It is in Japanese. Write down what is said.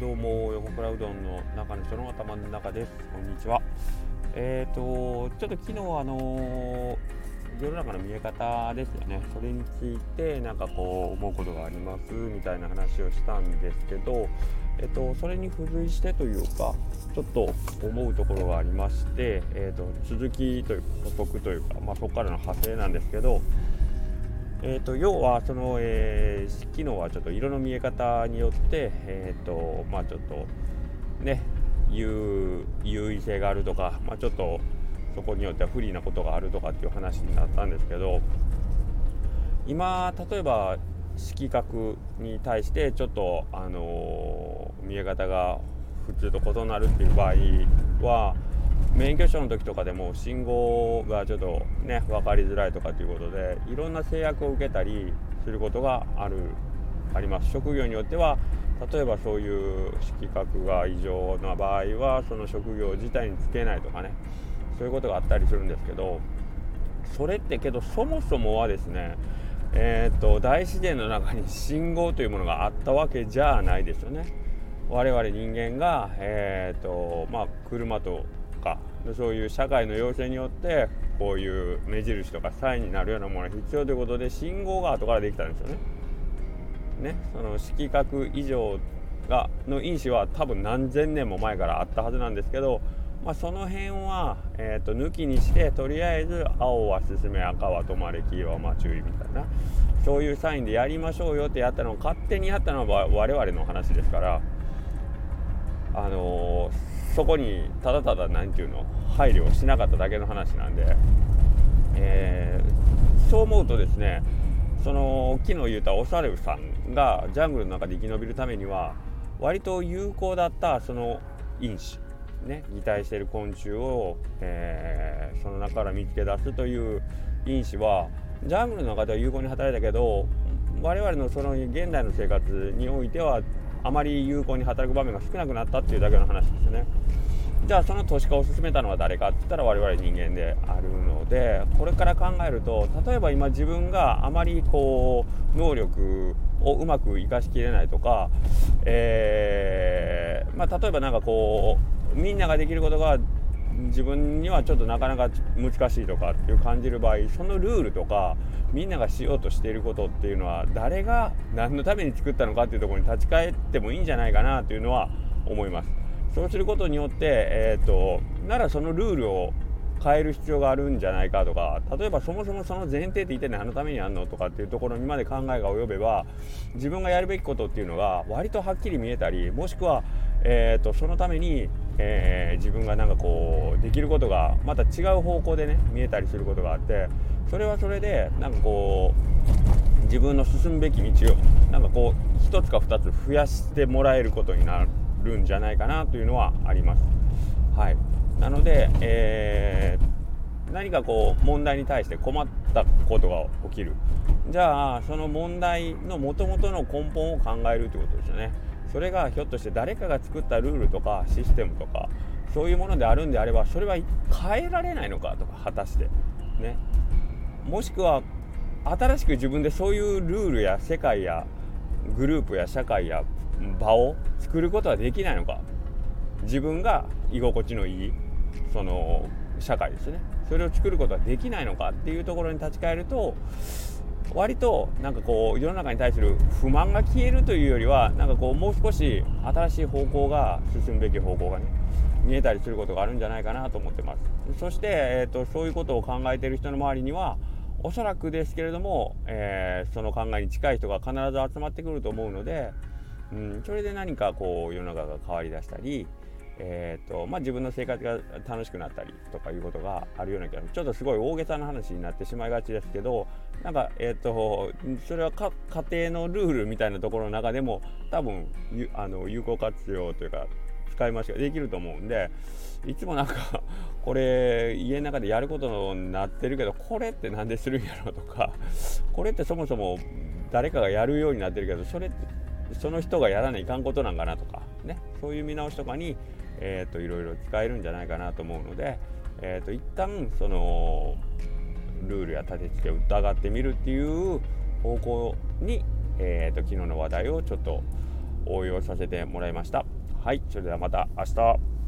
どうも横倉うどんの中の人の頭の中です。こんにちは。えっ、ー、とちょっと昨日あのー、世の中の見え方ですよね。それについてなんかこう思うことがありますみたいな話をしたんですけどえっ、ー、とそれに付随してというかちょっと思うところがありまして、えーと、続きというか補足というか、まあ、そこからの派生なんですけどえーと、要はその、えー、機能はちょっと色の見え方によって、えーとまあ、ちょっとね優優位性があるとか、まあ、ちょっとそこによっては不利なことがあるとかっていう話になったんですけど今例えば色覚に対してちょっと、あのー、見え方が普通と異なるっていう場合は免許証の時とかでも信号がちょっとね分かりづらいとかということでいろんな制約を受けたりすることがあるあります職業によっては例えばそういう色覚が異常な場合はその職業自体につけないとかねそういうことがあったりするんですけどそれってけどそもそもはですねえーと、大自然の中に信号というものがあったわけじゃないですよね。我々人間が、えーとまあ、車とかそういう社会の要請によってこういう目印とかサインになるようなものが必要ということで信号が後からできたんですよね。ねその色覚異常がの因子は多分何千年も前からあったはずなんですけど、まあ、その辺は、えーと、抜きにしてとりあえず青は進め赤は止まれ黄色はま注意みたいなそういうサインでやりましょうよってやったのを勝手にやったのは我々の話ですからあのーそこにただただ何て言うの配慮をしなかっただけの話なんで、えー、そう思うとですねその昨日言ったおサルさんがジャングルの中で生き延びるためには割と有効だったその因子ね擬態している昆虫を、えー、その中から見つけ出すという因子はジャングルの中では有効に働いたけど我々のその現代の生活においてはあまり有効に働く場面が少なくなったっていうだけの話ですね。じゃあその都市化を進めたのは誰かって言ったら我々人間であるのでこれから考えると例えば今自分があまりこう能力をうまく生かしきれないとか、えー、まあ、例えば何かこうみんなができることが自分にはちょっとなかなか難しいとかっていう感じる場合そのルールとかみんながしようとしていることっていうのは誰が何のために作ったのかっていうところに立ち返ってもいいんじゃないかなというのは思います。そうすることによって、えーと、ならそのルールを変える必要があるんじゃないかとか例えばそもそもその前提って一体何のためにあんのとかっていうところにまで考えが及べば自分がやるべきことっていうのが割とはっきり見えたりもしくは、えーとそのためにえー、自分がなんかこうできることがまた違う方向でね見えたりすることがあってそれはそれでなんかこう自分の進むべき道をなんかこう1つか2つ増やしてもらえることになるんじゃないかなというのはあります。はい、なので、えー、何かこう問題に対して困ったことが起きるじゃあその問題のもともとの根本を考えるということですよね。それがひょっとして誰かが作ったルールとかシステムとかそういうものであるんであればそれは変えられないのかとか果たして。ね。もしくは新しく自分でそういうルールや世界やグループや社会や場を作ることはできないのか。自分が居心地のいいその社会ですね。それを作ることはできないのかっていうところに立ち返ると割となんかこう世の中に対する不満が消えるというよりはなんかこうもう少し新しい方向が進むべき方向がね見えたりすることがあるんじゃないかなと思ってます。そして、えーと、そういうことを考えている人の周りにはおそらくですけれども、えー、その考えに近い人が必ず集まってくると思うので、うん、それで何かこう世の中が変わりだしたりえーとまあ、自分の生活が楽しくなったりとかいうことがあるような気がちょっとすごい大げさな話になってしまいがちですけどなんか、えーと、それは家庭のルールみたいなところの中でも多分あの有効活用というか使い回しができると思うんでいつもなんか これ家の中でやることになってるけどこれって何でするんやろとかこれってそもそも誰かがやるようになってるけどそれってその人がやらないかんことなんかなとかね。そういう見直しとかにえーと、いろいろ使えるんじゃないかなと思うので、えーと、一旦そのルールや立て付けを疑ってみるっていう方向に、えーと、昨日の話題をちょっと応用させてもらいました。はいそれではまた明日。